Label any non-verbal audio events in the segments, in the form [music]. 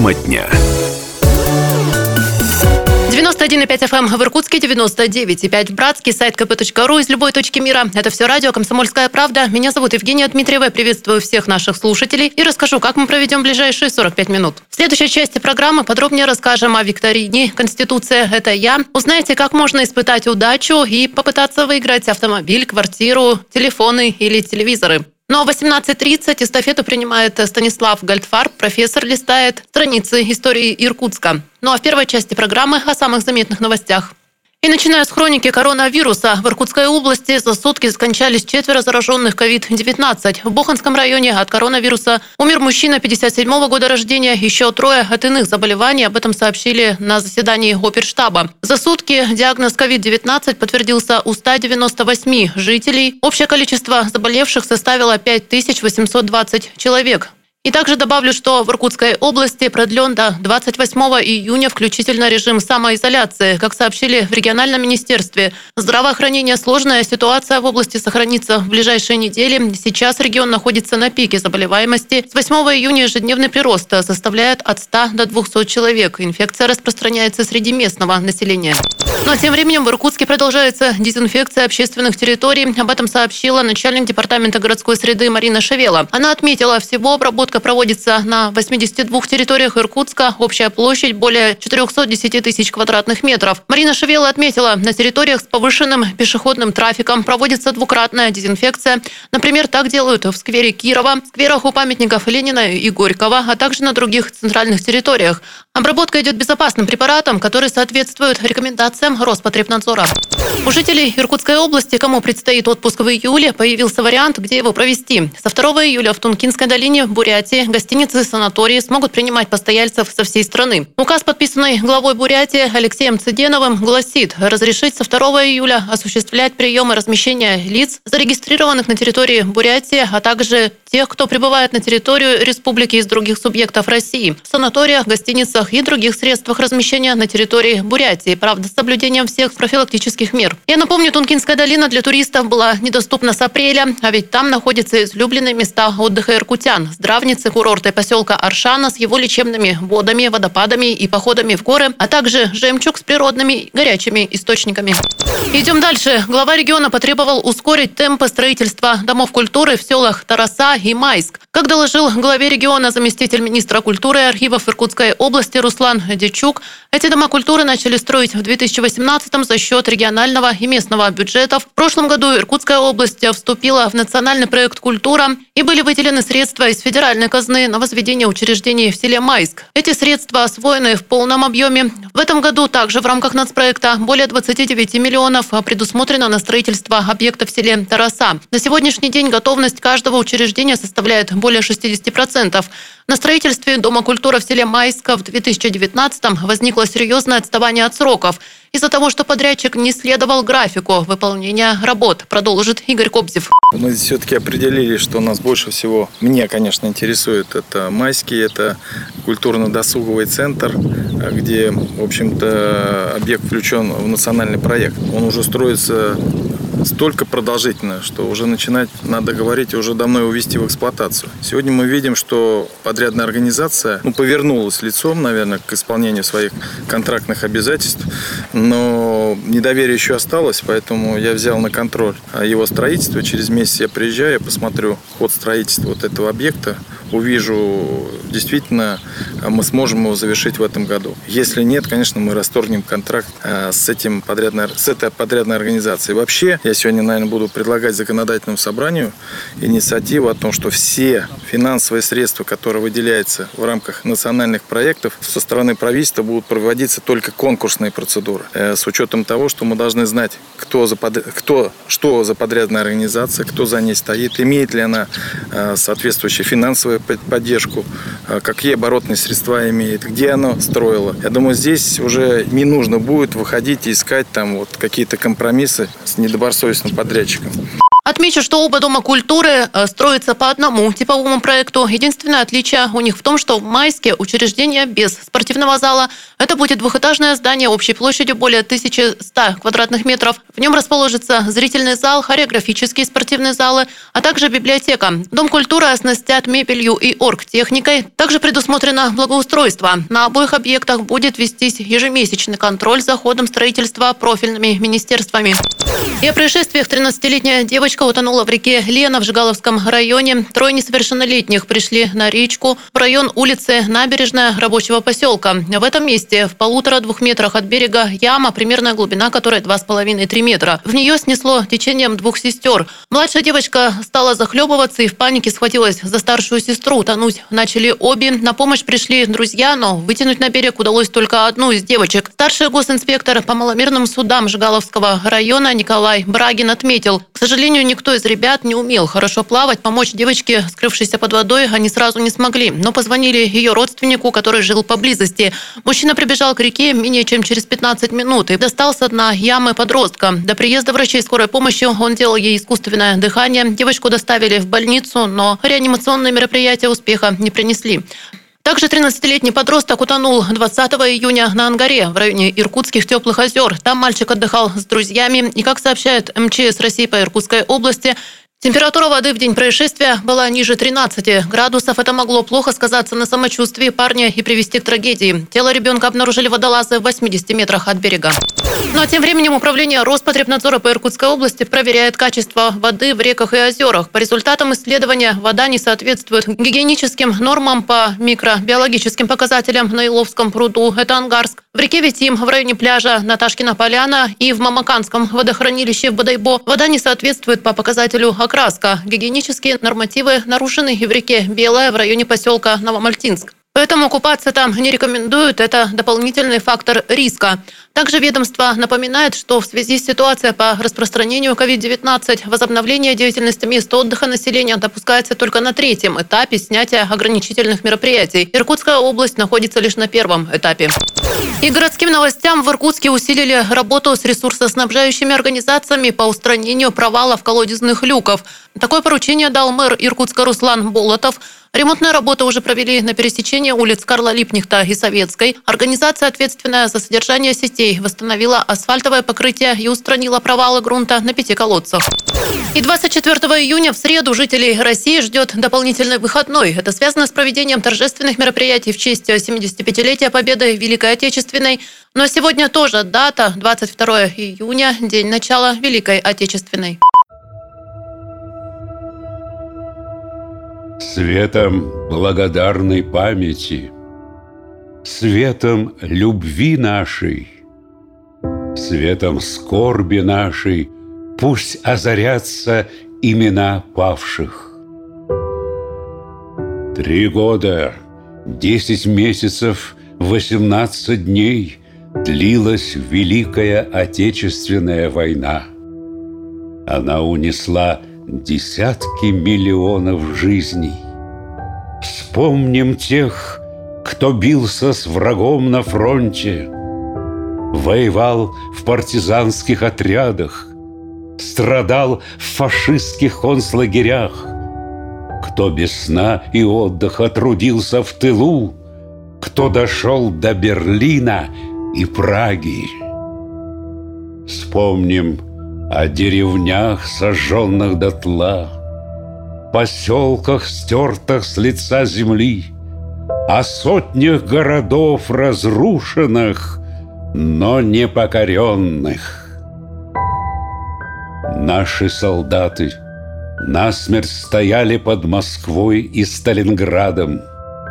Тема дня. 91,5 FM эм в Иркутске, 99,5 в Братске, сайт kp.ру из любой точки мира. Это все радио «Комсомольская правда». Меня зовут Евгения Дмитриева. Я приветствую всех наших слушателей и расскажу, как мы проведем ближайшие 45 минут. В следующей части программы подробнее расскажем о викторине «Конституция – это я». Узнаете, как можно испытать удачу и попытаться выиграть автомобиль, квартиру, телефоны или телевизоры. Но в 18.30 эстафету принимает Станислав Гальдфарб. Профессор листает страницы истории Иркутска. Ну а в первой части программы о самых заметных новостях. И начиная с хроники коронавируса, в Иркутской области за сутки скончались четверо зараженных COVID-19. В Боханском районе от коронавируса умер мужчина 57 -го года рождения, еще трое от иных заболеваний. Об этом сообщили на заседании оперштаба. За сутки диагноз COVID-19 подтвердился у 198 жителей. Общее количество заболевших составило 5820 человек. И также добавлю, что в Иркутской области продлен до 28 июня включительно режим самоизоляции. Как сообщили в региональном министерстве здравоохранения, сложная ситуация в области сохранится в ближайшие недели. Сейчас регион находится на пике заболеваемости. С 8 июня ежедневный прирост составляет от 100 до 200 человек. Инфекция распространяется среди местного населения. Но тем временем в Иркутске продолжается дезинфекция общественных территорий. Об этом сообщила начальник департамента городской среды Марина Шевела. Она отметила, всего обработка Обработка проводится на 82 территориях Иркутска. Общая площадь более 410 тысяч квадратных метров. Марина Шевела отметила, на территориях с повышенным пешеходным трафиком проводится двукратная дезинфекция. Например, так делают в сквере Кирова, скверах у памятников Ленина и Горького, а также на других центральных территориях. Обработка идет безопасным препаратом, который соответствует рекомендациям Роспотребнадзора. У жителей Иркутской области, кому предстоит отпуск в июле, появился вариант, где его провести. Со 2 июля в Тункинской долине в Бурятии гостиницы и санатории смогут принимать постояльцев со всей страны. Указ, подписанный главой Бурятии Алексеем Цыденовым, гласит разрешить со 2 июля осуществлять приемы размещения лиц, зарегистрированных на территории Бурятии, а также тех, кто прибывает на территорию республики из других субъектов России, в санаториях, гостиницах и других средствах размещения на территории Бурятии, правда, с соблюдением всех профилактических мер. Я напомню, Тункинская долина для туристов была недоступна с апреля, а ведь там находятся излюбленные места отдыха иркутян, здравницы, курорты поселка Аршана с его лечебными водами, водопадами и походами в горы, а также жемчуг с природными горячими источниками. Идем дальше. Глава региона потребовал ускорить темпы строительства домов культуры в селах Тараса и Майск. Как доложил главе региона заместитель министра культуры и архивов Иркутской области Руслан Дичук, эти дома культуры начали строить в 2018 за счет регионального и местного бюджетов. В прошлом году Иркутская область вступила в национальный проект «Культура» и были выделены средства из федеральной казны на возведение учреждений в селе Майск. Эти средства освоены в полном объеме. В этом году также в рамках нацпроекта более 29 миллионов предусмотрено на строительство объектов в селе Тараса. На сегодняшний день готовность каждого учреждения составляет более 60%. На строительстве Дома культуры в селе Майска в 2019-м возникло серьезное отставание от сроков из-за того, что подрядчик не следовал графику выполнения работ, продолжит Игорь Кобзев. Мы все-таки определили, что нас больше всего, мне, конечно, интересует, это Майский, это культурно-досуговый центр, где, в общем-то, объект включен в национальный проект. Он уже строится столько продолжительно, что уже начинать надо говорить, уже давно его ввести в эксплуатацию. Сегодня мы видим, что подрядная организация ну, повернулась лицом, наверное, к исполнению своих контрактных обязательств, но недоверие еще осталось, поэтому я взял на контроль его строительство. Через месяц я приезжаю, я посмотрю ход строительства вот этого объекта, увижу, действительно мы сможем его завершить в этом году. Если нет, конечно, мы расторгнем контракт э, с, этим подрядной, с этой подрядной организацией. Вообще, я сегодня, наверное, буду предлагать законодательному собранию инициативу о том, что все финансовые средства, которые выделяются в рамках национальных проектов, со стороны правительства будут проводиться только конкурсные процедуры. Э, с учетом того, что мы должны знать, кто, за под... кто что за подрядная организация, кто за ней стоит, имеет ли она э, соответствующие финансовые поддержку, а, какие оборотные средства имеет, где оно строило. Я думаю, здесь уже не нужно будет выходить и искать там вот какие-то компромиссы с недобросовестным подрядчиком. Отмечу, что оба дома культуры э, строятся по одному типовому проекту. Единственное отличие у них в том, что в Майске учреждение без спортивного зала. Это будет двухэтажное здание общей площадью более 1100 квадратных метров. В нем расположится зрительный зал, хореографические спортивные залы, а также библиотека. Дом культуры оснастят мебелью и оргтехникой. Также предусмотрено благоустройство. На обоих объектах будет вестись ежемесячный контроль за ходом строительства профильными министерствами. И о происшествиях 13-летняя девочка утонула в реке Лена в Жигаловском районе. Трое несовершеннолетних пришли на речку в район улицы Набережная рабочего поселка. В этом месте в полутора-двух метрах от берега яма, примерная глубина которой 2,5-3 метра. В нее снесло течением двух сестер. Младшая девочка стала захлебываться и в панике схватилась за старшую сестру. Тонуть начали обе. На помощь пришли друзья, но вытянуть на берег удалось только одну из девочек. Старший госинспектор по маломерным судам Жигаловского района Николай Брагин отметил, к сожалению, никто из ребят не умел хорошо плавать. Помочь девочке, скрывшейся под водой, они сразу не смогли. Но позвонили ее родственнику, который жил поблизости. Мужчина прибежал к реке менее чем через 15 минут и достал с дна ямы подростка. До приезда врачей скорой помощи он делал ей искусственное дыхание. Девочку доставили в больницу, но реанимационные мероприятия успеха не принесли. Также 13-летний подросток утонул 20 июня на Ангаре в районе Иркутских теплых озер. Там мальчик отдыхал с друзьями. И, как сообщает МЧС России по Иркутской области, Температура воды в день происшествия была ниже 13 градусов. Это могло плохо сказаться на самочувствии парня и привести к трагедии. Тело ребенка обнаружили водолазы в 80 метрах от берега. Ну а тем временем управление Роспотребнадзора по Иркутской области проверяет качество воды в реках и озерах. По результатам исследования вода не соответствует гигиеническим нормам по микробиологическим показателям на Иловском пруду. Это Ангарск. В реке Витим в районе пляжа Наташкина поляна и в Мамаканском водохранилище в Бодайбо вода не соответствует по показателю окраска. Гигиенические нормативы нарушены и в реке Белая в районе поселка Новомальтинск. Поэтому купаться там не рекомендуют. Это дополнительный фактор риска. Также ведомство напоминает, что в связи с ситуацией по распространению COVID-19 возобновление деятельности мест отдыха населения допускается только на третьем этапе снятия ограничительных мероприятий. Иркутская область находится лишь на первом этапе. И городским новостям в Иркутске усилили работу с ресурсоснабжающими организациями по устранению провалов колодезных люков. Такое поручение дал мэр Иркутска Руслан Болотов. Ремонтные работы уже провели на пересечении улиц Карла Липнихта и Советской. Организация, ответственная за содержание сетей, восстановила асфальтовое покрытие и устранила провалы грунта на пяти колодцах. И 24 июня в среду жителей России ждет дополнительный выходной. Это связано с проведением торжественных мероприятий в честь 75-летия Победы Великой Отечественной. Но сегодня тоже дата, 22 июня, день начала Великой Отечественной. Светом благодарной памяти, Светом любви нашей, Светом скорби нашей Пусть озарятся имена павших. Три года, десять месяцев, восемнадцать дней Длилась Великая Отечественная война. Она унесла десятки миллионов жизней. Вспомним тех, кто бился с врагом на фронте, Воевал в партизанских отрядах, Страдал в фашистских концлагерях, Кто без сна и отдыха трудился в тылу, Кто дошел до Берлина и Праги. Вспомним о деревнях, сожженных дотла, Поселках, стертых с лица земли, О сотнях городов разрушенных, Но не покоренных. Наши солдаты насмерть стояли под Москвой и Сталинградом,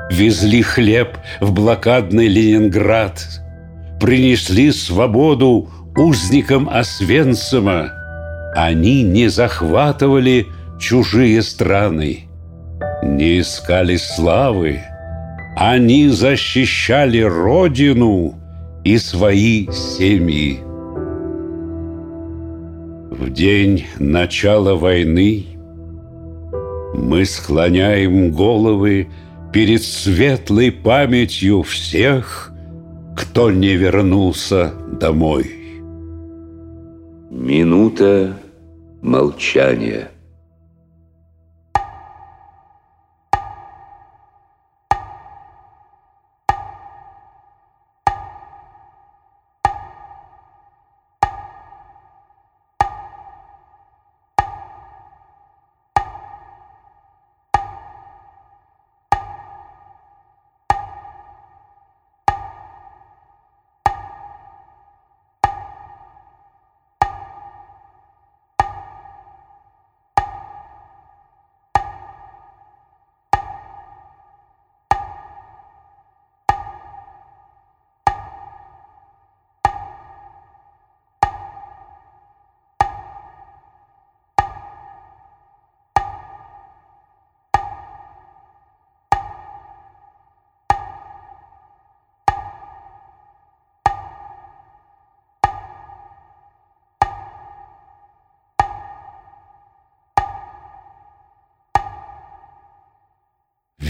Везли хлеб в блокадный Ленинград, Принесли свободу узникам Освенцима они не захватывали чужие страны, не искали славы, они защищали Родину и свои семьи. В день начала войны мы склоняем головы перед светлой памятью всех, кто не вернулся домой. Минута молчания.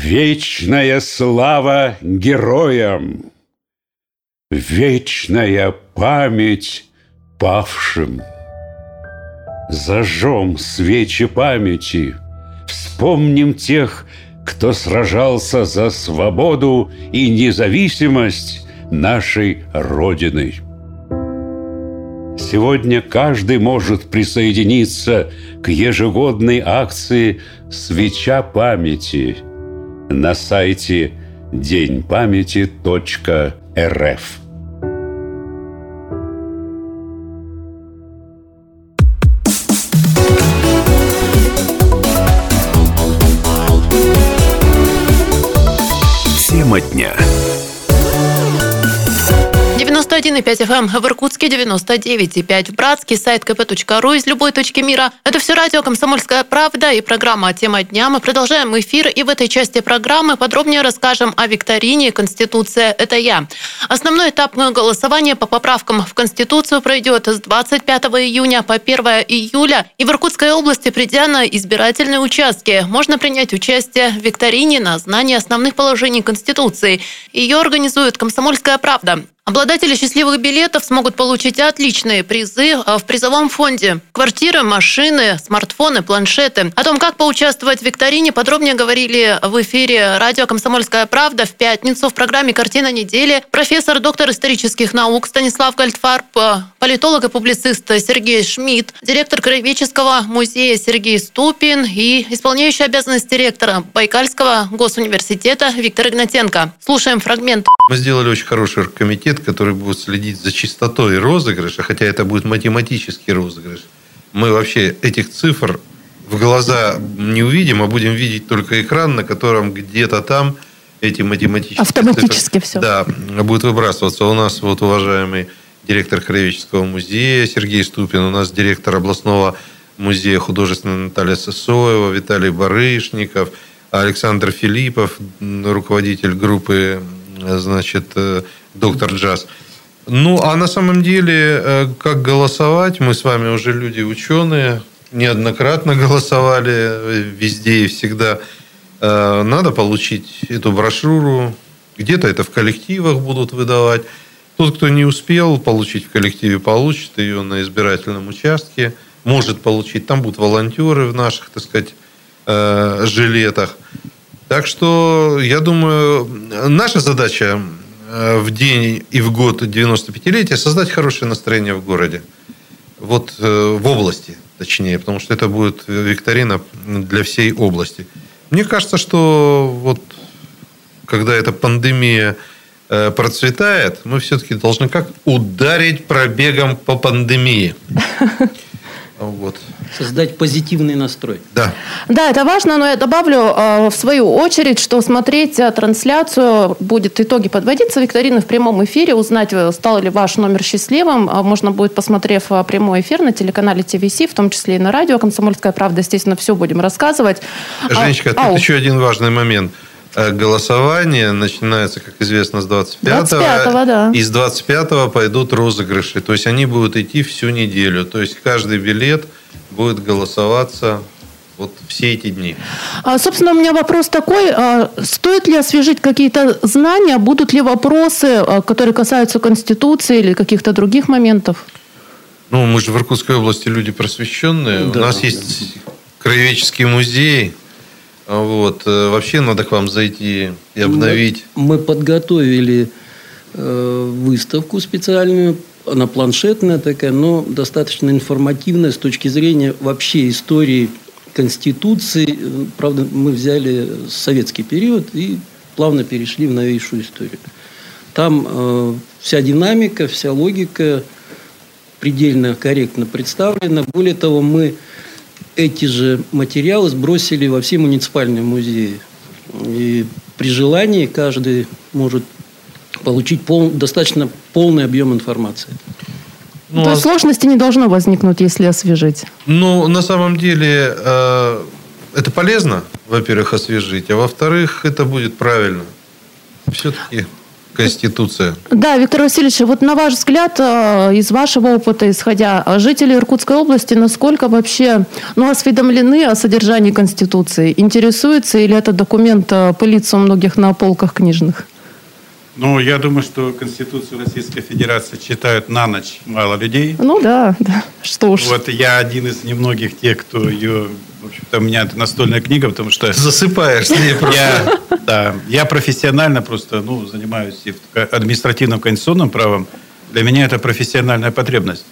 Вечная слава героям, Вечная память павшим. Зажжем свечи памяти, Вспомним тех, кто сражался за свободу и независимость нашей Родины. Сегодня каждый может присоединиться к ежегодной акции «Свеча памяти» на сайте деньпамяти.рф. Тема дня. 91,5 FM в Иркутске, 99,5 в Братске, сайт kp.ru из любой точки мира. Это все радио «Комсомольская правда» и программа «Тема дня». Мы продолжаем эфир, и в этой части программы подробнее расскажем о викторине «Конституция – это я». Основной этап голосования по поправкам в Конституцию пройдет с 25 июня по 1 июля. И в Иркутской области, придя на избирательные участки, можно принять участие в викторине на знание основных положений Конституции. Ее организует «Комсомольская правда». Обладатели счастливых билетов смогут получить отличные призы а, в призовом фонде. Квартиры, машины, смартфоны, планшеты. О том, как поучаствовать в викторине, подробнее говорили в эфире радио «Комсомольская правда» в пятницу в программе «Картина недели». Профессор, доктор исторических наук Станислав Гальдфарб, политолог и публицист Сергей Шмидт, директор Краеведческого музея Сергей Ступин и исполняющий обязанности ректора Байкальского госуниверситета Виктор Игнатенко. Слушаем фрагмент. Мы сделали очень хороший комитет который будет следить за чистотой розыгрыша, хотя это будет математический розыгрыш, мы вообще этих цифр в глаза не увидим, а будем видеть только экран, на котором где-то там эти математические Автоматически цифры, все. Да, будет выбрасываться. У нас вот уважаемый директор Краеведческого музея Сергей Ступин, у нас директор областного музея художественного Наталья Сосоева, Виталий Барышников, Александр Филиппов, руководитель группы значит, э, доктор Джаз. Ну, а на самом деле, э, как голосовать, мы с вами уже люди ученые, неоднократно голосовали э, везде и всегда. Надо получить эту брошюру, где-то это в коллективах будут выдавать. Тот, кто не успел получить в коллективе, получит ее на избирательном участке. Может получить. Там будут волонтеры в наших, так сказать, жилетах. Так что, я думаю, наша задача э, в день и в год 95-летия создать хорошее настроение в городе. Вот э, в области, точнее, потому что это будет викторина для всей области. Мне кажется, что вот когда эта пандемия э, процветает, мы все-таки должны как ударить пробегом по пандемии. [laughs] Вот. Создать позитивный настрой. Да. Да, это важно, но я добавлю э, в свою очередь, что смотреть э, трансляцию будет итоги подводиться викторины в прямом эфире, узнать, э, стал ли ваш номер счастливым. Можно будет, посмотрев прямой эфир на телеканале ТВС, в том числе и на радио «Комсомольская правда», естественно, все будем рассказывать. Женечка, а, тут еще один важный момент – голосование начинается, как известно, с 25 25 да. И с 25 пойдут розыгрыши. То есть они будут идти всю неделю. То есть каждый билет будет голосоваться вот все эти дни. А, собственно, у меня вопрос такой. А, стоит ли освежить какие-то знания? Будут ли вопросы, а, которые касаются Конституции или каких-то других моментов? Ну, мы же в Иркутской области люди просвещенные. Да. У нас есть краеведческий музей – вот. Э, вообще надо к вам зайти и обновить. Мы, мы подготовили э, выставку специальную. Она планшетная такая, но достаточно информативная с точки зрения вообще истории Конституции. Правда, мы взяли советский период и плавно перешли в новейшую историю. Там э, вся динамика, вся логика предельно корректно представлена. Более того, мы эти же материалы сбросили во все муниципальные музеи. И при желании каждый может получить пол, достаточно полный объем информации. Ну, То есть а... сложности не должно возникнуть, если освежить? Ну, на самом деле, э, это полезно, во-первых, освежить, а во-вторых, это будет правильно. Все-таки Конституция. Да, Виктор Васильевич, вот на ваш взгляд, э, из вашего опыта исходя, жители Иркутской области насколько вообще ну, осведомлены о содержании Конституции? Интересуются или этот документ э, пылится у многих на полках книжных? Ну, я думаю, что Конституцию Российской Федерации читают на ночь мало людей. Ну да, да. Что уж. Вот я один из немногих тех, кто ее... В общем-то, у меня это настольная книга, потому что... Засыпаешь с ней просто. Я, да, я профессионально просто ну, занимаюсь и административным конституционным правом. Для меня это профессиональная потребность.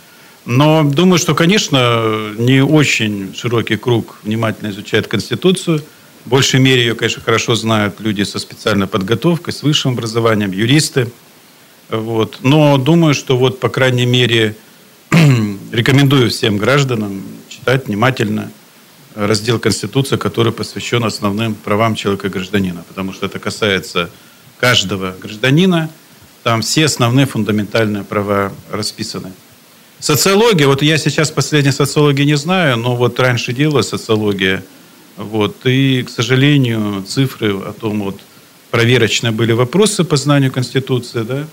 Но думаю, что, конечно, не очень широкий круг внимательно изучает Конституцию – в большей мере ее, конечно, хорошо знают люди со специальной подготовкой, с высшим образованием, юристы. Вот. Но думаю, что вот, по крайней мере, [clears throat] рекомендую всем гражданам читать внимательно раздел Конституции, который посвящен основным правам человека и гражданина, потому что это касается каждого гражданина, там все основные фундаментальные права расписаны. Социология, вот я сейчас последней социологии не знаю, но вот раньше делала социология – вот. И, к сожалению, цифры о том, вот, проверочные были вопросы по знанию Конституции, да,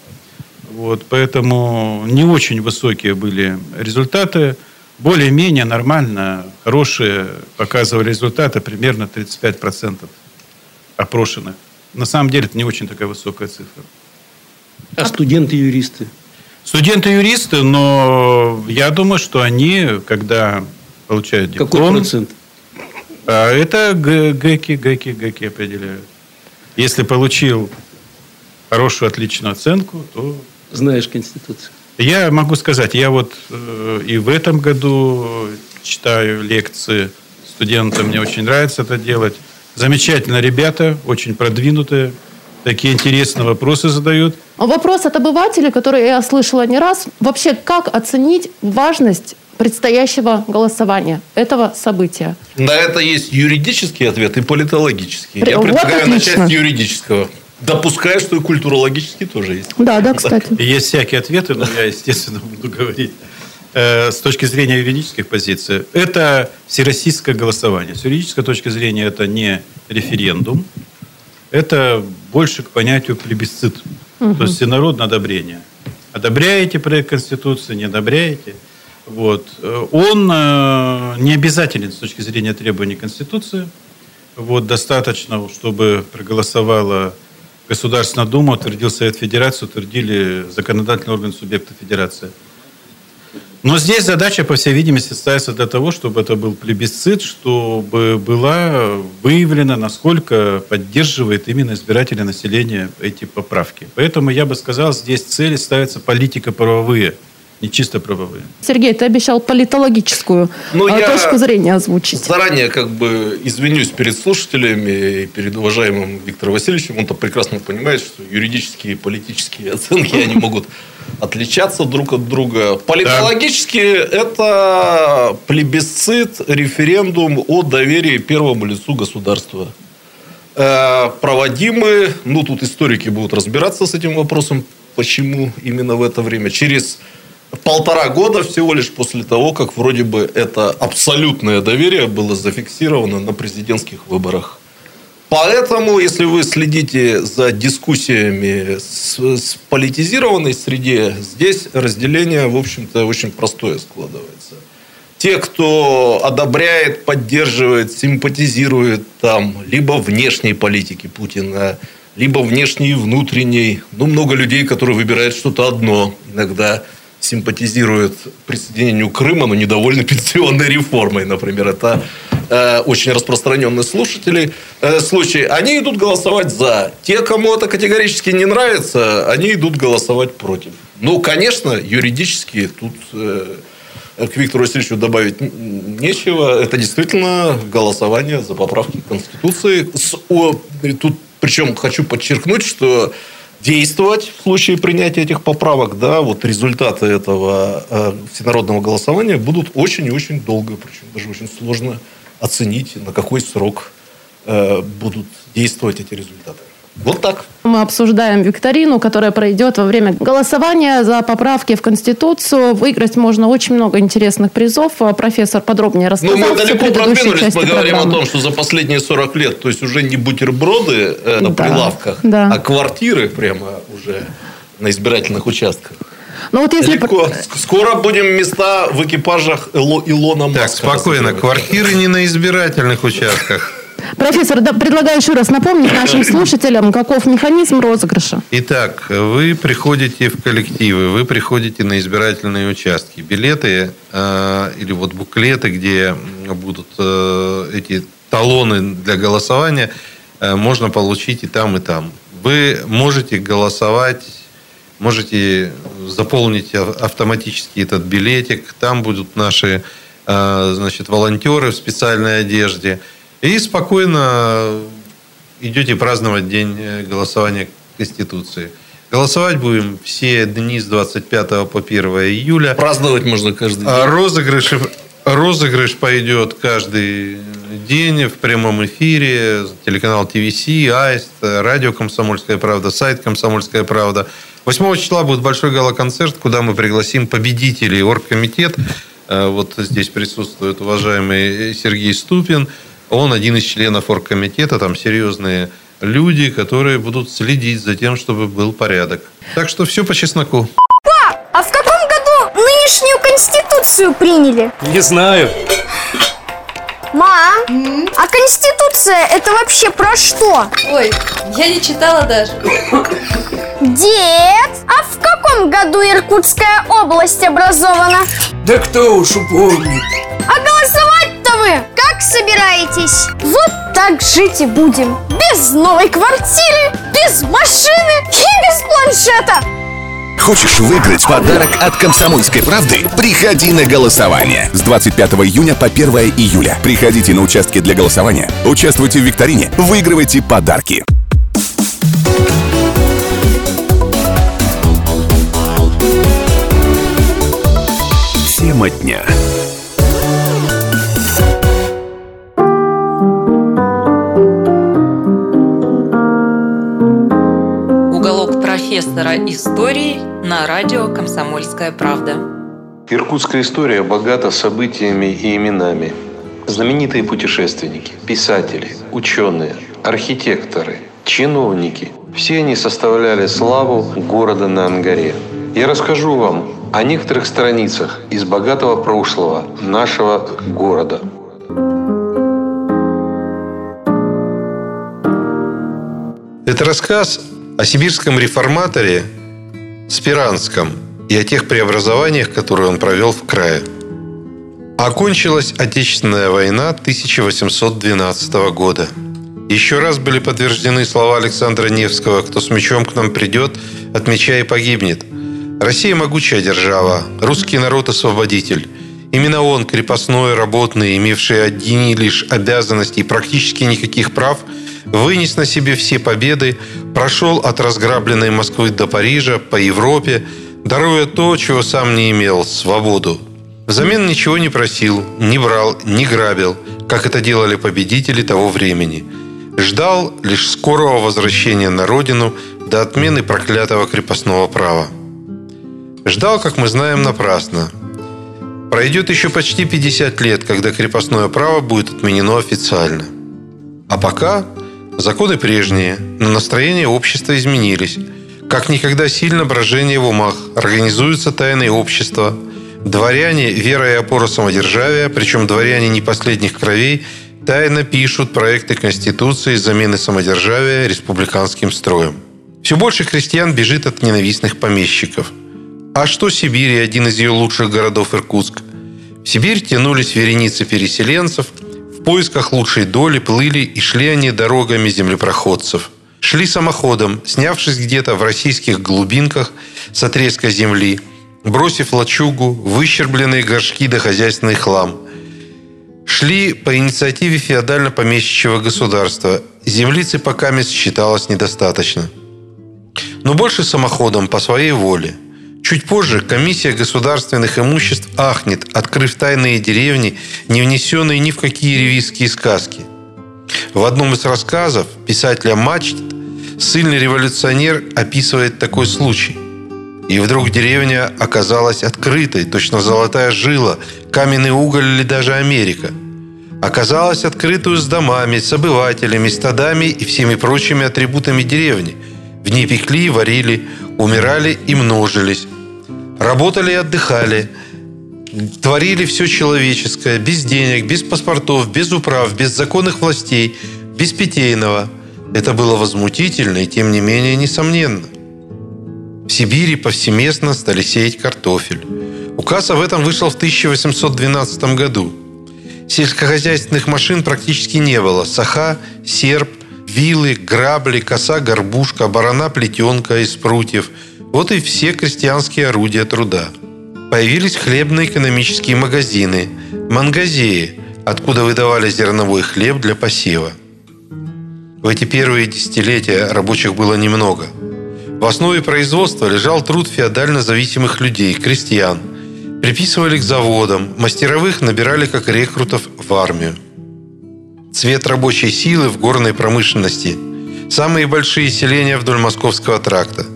вот, поэтому не очень высокие были результаты. Более-менее нормально, хорошие показывали результаты, примерно 35% опрошенных. На самом деле это не очень такая высокая цифра. А студенты-юристы? Студенты-юристы, но я думаю, что они, когда получают диплом... Какой процент? А это ГЭКи, ГЭКи, ГЭКи определяют. Если получил хорошую, отличную оценку, то... Знаешь Конституцию. Я могу сказать, я вот э, и в этом году читаю лекции студентам, мне очень нравится это делать. Замечательно ребята, очень продвинутые, такие интересные вопросы задают. Вопрос от обывателя, который я слышала не раз. Вообще, как оценить важность предстоящего голосования, этого события? На это есть юридический ответ и политологический. Я вот предлагаю отлично. начать с юридического. Допускаю, что и культурологический тоже есть. Да, да, кстати. Есть всякие ответы, но я, естественно, буду говорить э, с точки зрения юридических позиций. Это всероссийское голосование. С юридической точки зрения это не референдум, это больше к понятию плебисцит. Угу. То есть всенародное одобрение. Одобряете проект Конституции, не одобряете – вот. Он э, не обязателен с точки зрения требований Конституции. Вот, достаточно, чтобы проголосовала Государственная Дума, утвердил Совет Федерации, утвердили законодательный орган субъекта Федерации. Но здесь задача, по всей видимости, ставится для того, чтобы это был плебисцит, чтобы была выявлена, насколько поддерживает именно избиратели населения эти поправки. Поэтому я бы сказал, здесь цели ставятся политико-правовые – не чисто правовые. Сергей, ты обещал политологическую ну, а, точку зрения озвучить. Заранее как бы извинюсь перед слушателями и перед уважаемым Виктором Васильевичем. Он-то прекрасно понимает, что юридические и политические оценки они могут отличаться друг от друга. Политологически да. это плебисцит, референдум о доверии первому лицу государства. Э, проводимы, ну тут историки будут разбираться с этим вопросом, почему именно в это время, через полтора года всего лишь после того, как вроде бы это абсолютное доверие было зафиксировано на президентских выборах. Поэтому, если вы следите за дискуссиями с, с политизированной среде, здесь разделение, в общем-то, очень простое складывается. Те, кто одобряет, поддерживает, симпатизирует там либо внешней политики Путина, либо внешней и внутренней. Ну, много людей, которые выбирают что-то одно иногда – симпатизируют присоединению Крыма, но недовольны пенсионной реформой, например. Это э, очень распространенные слушатели, э, случаи. Они идут голосовать за. Те, кому это категорически не нравится, они идут голосовать против. Ну, конечно, юридически тут... Э, к Виктору Васильевичу добавить нечего. Это действительно голосование за поправки Конституции. С, о, тут, причем хочу подчеркнуть, что действовать в случае принятия этих поправок, да, вот результаты этого э, всенародного голосования будут очень и очень долго, причем даже очень сложно оценить, на какой срок э, будут действовать эти результаты. Вот так. Мы обсуждаем викторину, которая пройдет во время голосования за поправки в Конституцию. Выиграть можно очень много интересных призов. Профессор подробнее рассказал. Ну, мы далеко продвинулись. Мы говорим программы. о том, что за последние 40 лет, то есть уже не бутерброды э, на Да, прилавках, да. а квартиры прямо уже на избирательных участках. Ну вот если... Легко. Ск- Скоро будем места в экипажах Илона Маска. Так, спокойно. Квартиры не на избирательных участках. Профессор, да, предлагаю еще раз напомнить [coughs] нашим слушателям, каков механизм розыгрыша. Итак, вы приходите в коллективы, вы приходите на избирательные участки. Билеты э, или вот буклеты, где будут э, эти талоны для голосования, э, можно получить и там, и там. Вы можете голосовать, можете заполнить ав- автоматически этот билетик. Там будут наши э, значит, волонтеры в специальной одежде. И спокойно идете праздновать день э, голосования Конституции. Голосовать будем все дни с 25 по 1 июля. Праздновать можно каждый А день. розыгрыш, розыгрыш пойдет каждый день в прямом эфире. Телеканал ТВС, АИСТ, радио «Комсомольская правда», сайт «Комсомольская правда». 8 числа будет большой гала-концерт, куда мы пригласим победителей оргкомитет. Э, Вот здесь присутствует уважаемый Сергей Ступин. Он один из членов оргкомитета. Там серьезные люди, которые будут следить за тем, чтобы был порядок. Так что все по чесноку. А в каком году нынешнюю конституцию приняли? Не знаю. Мам, а конституция это вообще про что? Ой, я не читала даже. Дед, а в каком году Иркутская область образована? Да кто уж упомнит. Собираетесь? Вот так жить и будем. Без новой квартиры, без машины и без планшета. Хочешь выиграть подарок от «Комсомольской правды»? Приходи на голосование. С 25 июня по 1 июля. Приходите на участки для голосования. Участвуйте в викторине. Выигрывайте подарки. Тема дня. Истории на радио «Комсомольская правда». Иркутская история богата событиями и именами. Знаменитые путешественники, писатели, ученые, архитекторы, чиновники – все они составляли славу города на Ангаре. Я расскажу вам о некоторых страницах из богатого прошлого нашего города. Это рассказ о сибирском реформаторе Спиранском и о тех преобразованиях, которые он провел в крае. Окончилась Отечественная война 1812 года. Еще раз были подтверждены слова Александра Невского «Кто с мечом к нам придет, от меча и погибнет». Россия – могучая держава, русский народ – освободитель. Именно он, крепостной, работный, имевший одни лишь обязанности и практически никаких прав, вынес на себе все победы, прошел от разграбленной Москвы до Парижа, по Европе, даруя то, чего сам не имел – свободу. Взамен ничего не просил, не брал, не грабил, как это делали победители того времени. Ждал лишь скорого возвращения на родину до отмены проклятого крепостного права. Ждал, как мы знаем, напрасно. Пройдет еще почти 50 лет, когда крепостное право будет отменено официально. А пока законы прежние, но настроения общества изменились. Как никогда сильно брожение в умах, организуются тайные общества. Дворяне, вера и опора самодержавия, причем дворяне не последних кровей, тайно пишут проекты Конституции замены самодержавия республиканским строем. Все больше крестьян бежит от ненавистных помещиков. А что Сибирь и один из ее лучших городов Иркутск? В Сибирь тянулись вереницы переселенцев, поисках лучшей доли плыли и шли они дорогами землепроходцев. Шли самоходом, снявшись где-то в российских глубинках с отрезка земли, бросив лачугу, выщербленные горшки да хозяйственный хлам. Шли по инициативе феодально-помещичьего государства. Землицы пока считалось недостаточно. Но больше самоходом по своей воле. Чуть позже комиссия государственных имуществ ахнет, открыв тайные деревни, не внесенные ни в какие ревизские сказки. В одном из рассказов писателя Мачт сильный революционер описывает такой случай. И вдруг деревня оказалась открытой, точно золотая жила, каменный уголь или даже Америка. Оказалась открытую с домами, с обывателями, стадами и всеми прочими атрибутами деревни. В ней пекли, варили, умирали и множились. Работали и отдыхали. Творили все человеческое, без денег, без паспортов, без управ, без законных властей, без питейного. Это было возмутительно и, тем не менее, несомненно. В Сибири повсеместно стали сеять картофель. Указ об этом вышел в 1812 году. Сельскохозяйственных машин практически не было. Саха, серп, вилы, грабли, коса, горбушка, барана, плетенка из прутьев. Вот и все крестьянские орудия труда. Появились хлебно-экономические магазины, мангазеи, откуда выдавали зерновой хлеб для посева. В эти первые десятилетия рабочих было немного – в основе производства лежал труд феодально зависимых людей, крестьян. Приписывали к заводам, мастеровых набирали как рекрутов в армию. Цвет рабочей силы в горной промышленности. Самые большие селения вдоль Московского тракта.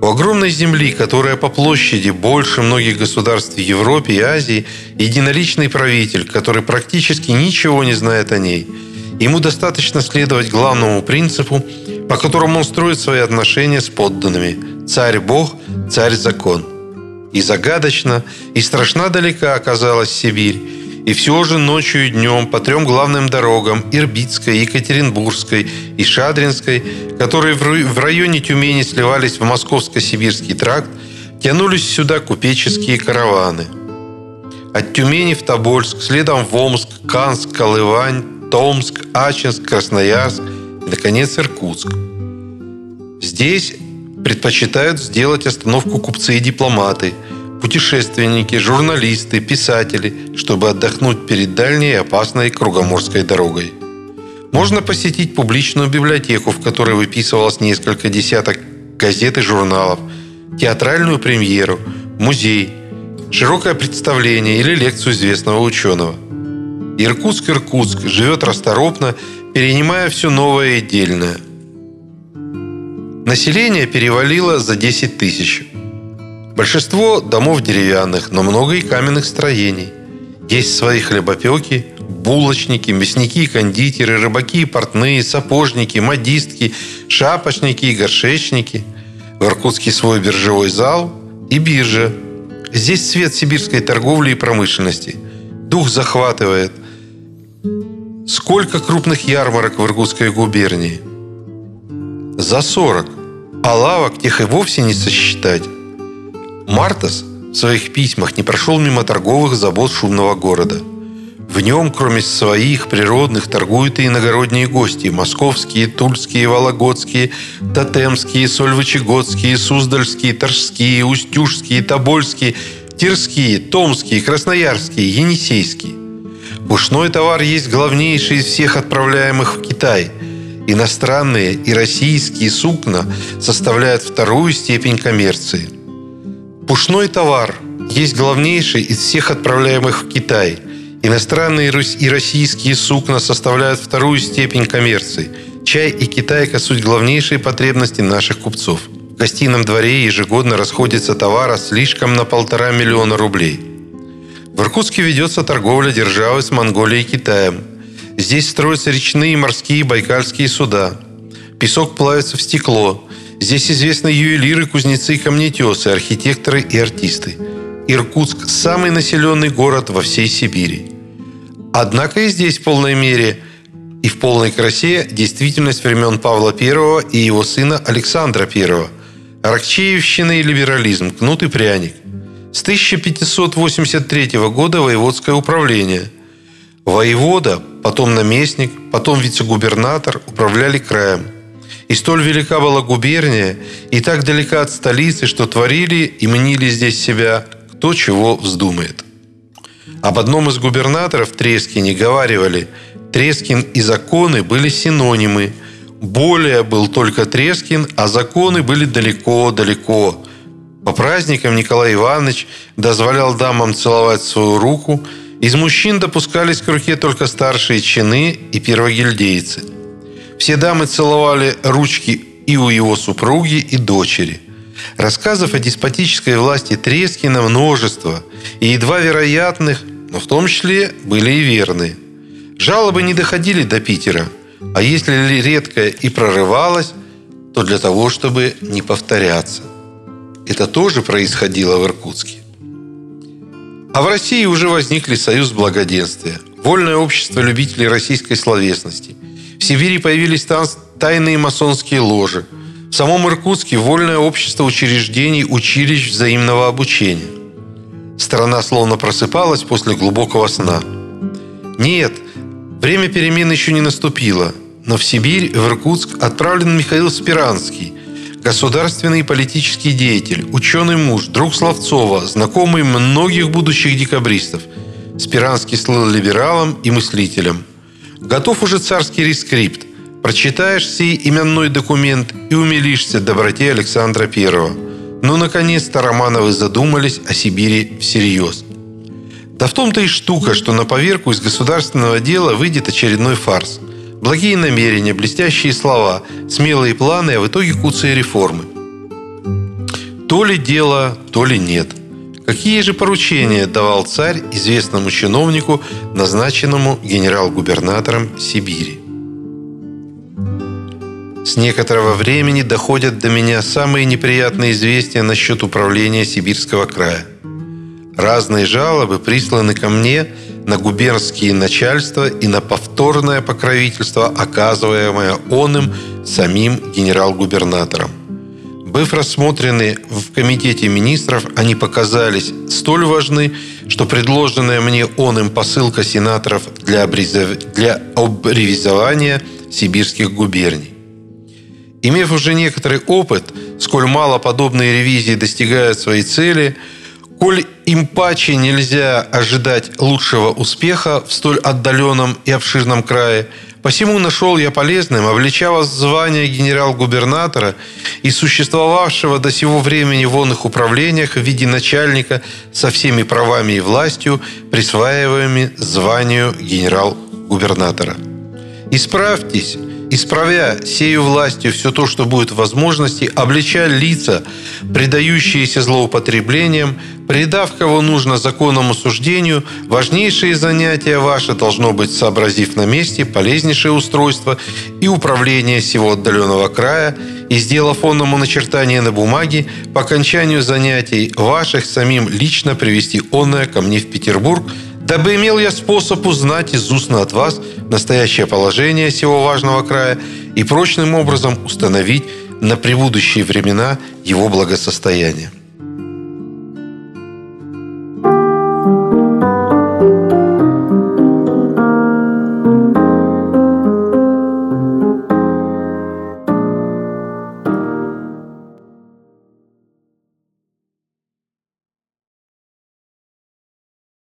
У огромной земли, которая по площади больше многих государств Европе и Азии, единоличный правитель, который практически ничего не знает о ней. Ему достаточно следовать главному принципу по которому он строит свои отношения с подданными. Царь-бог, царь-закон. И загадочно, и страшна далека оказалась Сибирь. И все же ночью и днем по трем главным дорогам – Ирбитской, Екатеринбургской и Шадринской, которые в районе Тюмени сливались в Московско-Сибирский тракт, тянулись сюда купеческие караваны. От Тюмени в Тобольск, следом в Омск, Канск, Колывань, Томск, Ачинск, Красноярск – и, наконец, Иркутск. Здесь предпочитают сделать остановку купцы и дипломаты, путешественники, журналисты, писатели, чтобы отдохнуть перед дальней и опасной Кругоморской дорогой. Можно посетить публичную библиотеку, в которой выписывалось несколько десяток газет и журналов, театральную премьеру, музей, широкое представление или лекцию известного ученого. Иркутск-Иркутск живет расторопно перенимая все новое и дельное. Население перевалило за 10 тысяч. Большинство домов деревянных, но много и каменных строений. Есть свои хлебопеки, булочники, мясники, кондитеры, рыбаки, портные, сапожники, модистки, шапочники и горшечники. В Иркутске свой биржевой зал и биржа. Здесь цвет сибирской торговли и промышленности. Дух захватывает – Сколько крупных ярмарок в Иркутской губернии? За 40. А лавок тех и вовсе не сосчитать. Мартас в своих письмах не прошел мимо торговых забот шумного города. В нем, кроме своих природных, торгуют и иногородние гости – московские, тульские, вологодские, тотемские, сольвычегодские, суздальские, торжские, устюжские, тобольские, тирские, томские, красноярские, енисейские. Пушной товар есть главнейший из всех отправляемых в Китай. Иностранные и российские сукна составляют вторую степень коммерции. Пушной товар есть главнейший из всех отправляемых в Китай. Иностранные и российские сукна составляют вторую степень коммерции. Чай и китайка – суть главнейшие потребности наших купцов. В гостином дворе ежегодно расходится товара слишком на полтора миллиона рублей – в Иркутске ведется торговля державы с Монголией и Китаем. Здесь строятся речные, морские, байкальские суда. Песок плавится в стекло. Здесь известны ювелиры, кузнецы, камнетесы, архитекторы и артисты. Иркутск – самый населенный город во всей Сибири. Однако и здесь в полной мере и в полной красе действительность времен Павла I и его сына Александра I. Аракчеевщина и либерализм, кнут и пряник – с 1583 года воеводское управление. Воевода, потом наместник, потом вице-губернатор управляли краем. И столь велика была губерния, и так далека от столицы, что творили и мнили здесь себя кто чего вздумает. Об одном из губернаторов Трескине говаривали, Трескин и законы были синонимы. Более был только Трескин, а законы были далеко-далеко. По праздникам Николай Иванович дозволял дамам целовать свою руку. Из мужчин допускались к руке только старшие чины и первогильдейцы. Все дамы целовали ручки и у его супруги и дочери. Рассказов о деспотической власти Трескина множество, и едва вероятных, но в том числе были и верные. Жалобы не доходили до Питера, а если редко и прорывалось, то для того, чтобы не повторяться. Это тоже происходило в Иркутске. А в России уже возникли союз благоденствия, вольное общество любителей российской словесности. В Сибири появились тайные масонские ложи. В самом Иркутске вольное общество учреждений, училищ взаимного обучения. Страна словно просыпалась после глубокого сна. Нет, время перемен еще не наступило, но в Сибирь, в Иркутск отправлен Михаил Спиранский, государственный и политический деятель, ученый муж, друг Словцова, знакомый многих будущих декабристов. Спиранский слыл либералом и мыслителем. Готов уже царский рескрипт. Прочитаешь сей именной документ и умилишься доброте Александра Первого. Но, наконец-то, Романовы задумались о Сибири всерьез. Да в том-то и штука, что на поверку из государственного дела выйдет очередной фарс – Благие намерения, блестящие слова, смелые планы, а в итоге куцые реформы. То ли дело, то ли нет. Какие же поручения давал царь известному чиновнику, назначенному генерал-губернатором Сибири? С некоторого времени доходят до меня самые неприятные известия насчет управления Сибирского края. Разные жалобы присланы ко мне – на губернские начальства и на повторное покровительство, оказываемое он им самим генерал-губернатором. Быв рассмотрены в Комитете министров, они показались столь важны, что предложенная мне он им посылка сенаторов для, обрезов... для обревизования сибирских губерний. Имев уже некоторый опыт, сколь мало подобные ревизии достигают своей цели – Коль им паче нельзя ожидать лучшего успеха в столь отдаленном и обширном крае, посему нашел я полезным, облича вас звания генерал-губернатора и существовавшего до сего времени в онных управлениях в виде начальника со всеми правами и властью, присваиваемыми званию генерал-губернатора. Исправьтесь исправя сею властью все то, что будет в возможности, облича лица, предающиеся злоупотреблениям, предав кого нужно законному суждению, важнейшие занятия ваши должно быть, сообразив на месте полезнейшее устройство и управление всего отдаленного края, и сделав онному начертание на бумаге, по окончанию занятий ваших самим лично привести онное ко мне в Петербург – дабы имел я способ узнать из устно от вас настоящее положение сего важного края и прочным образом установить на пребудущие времена его благосостояние.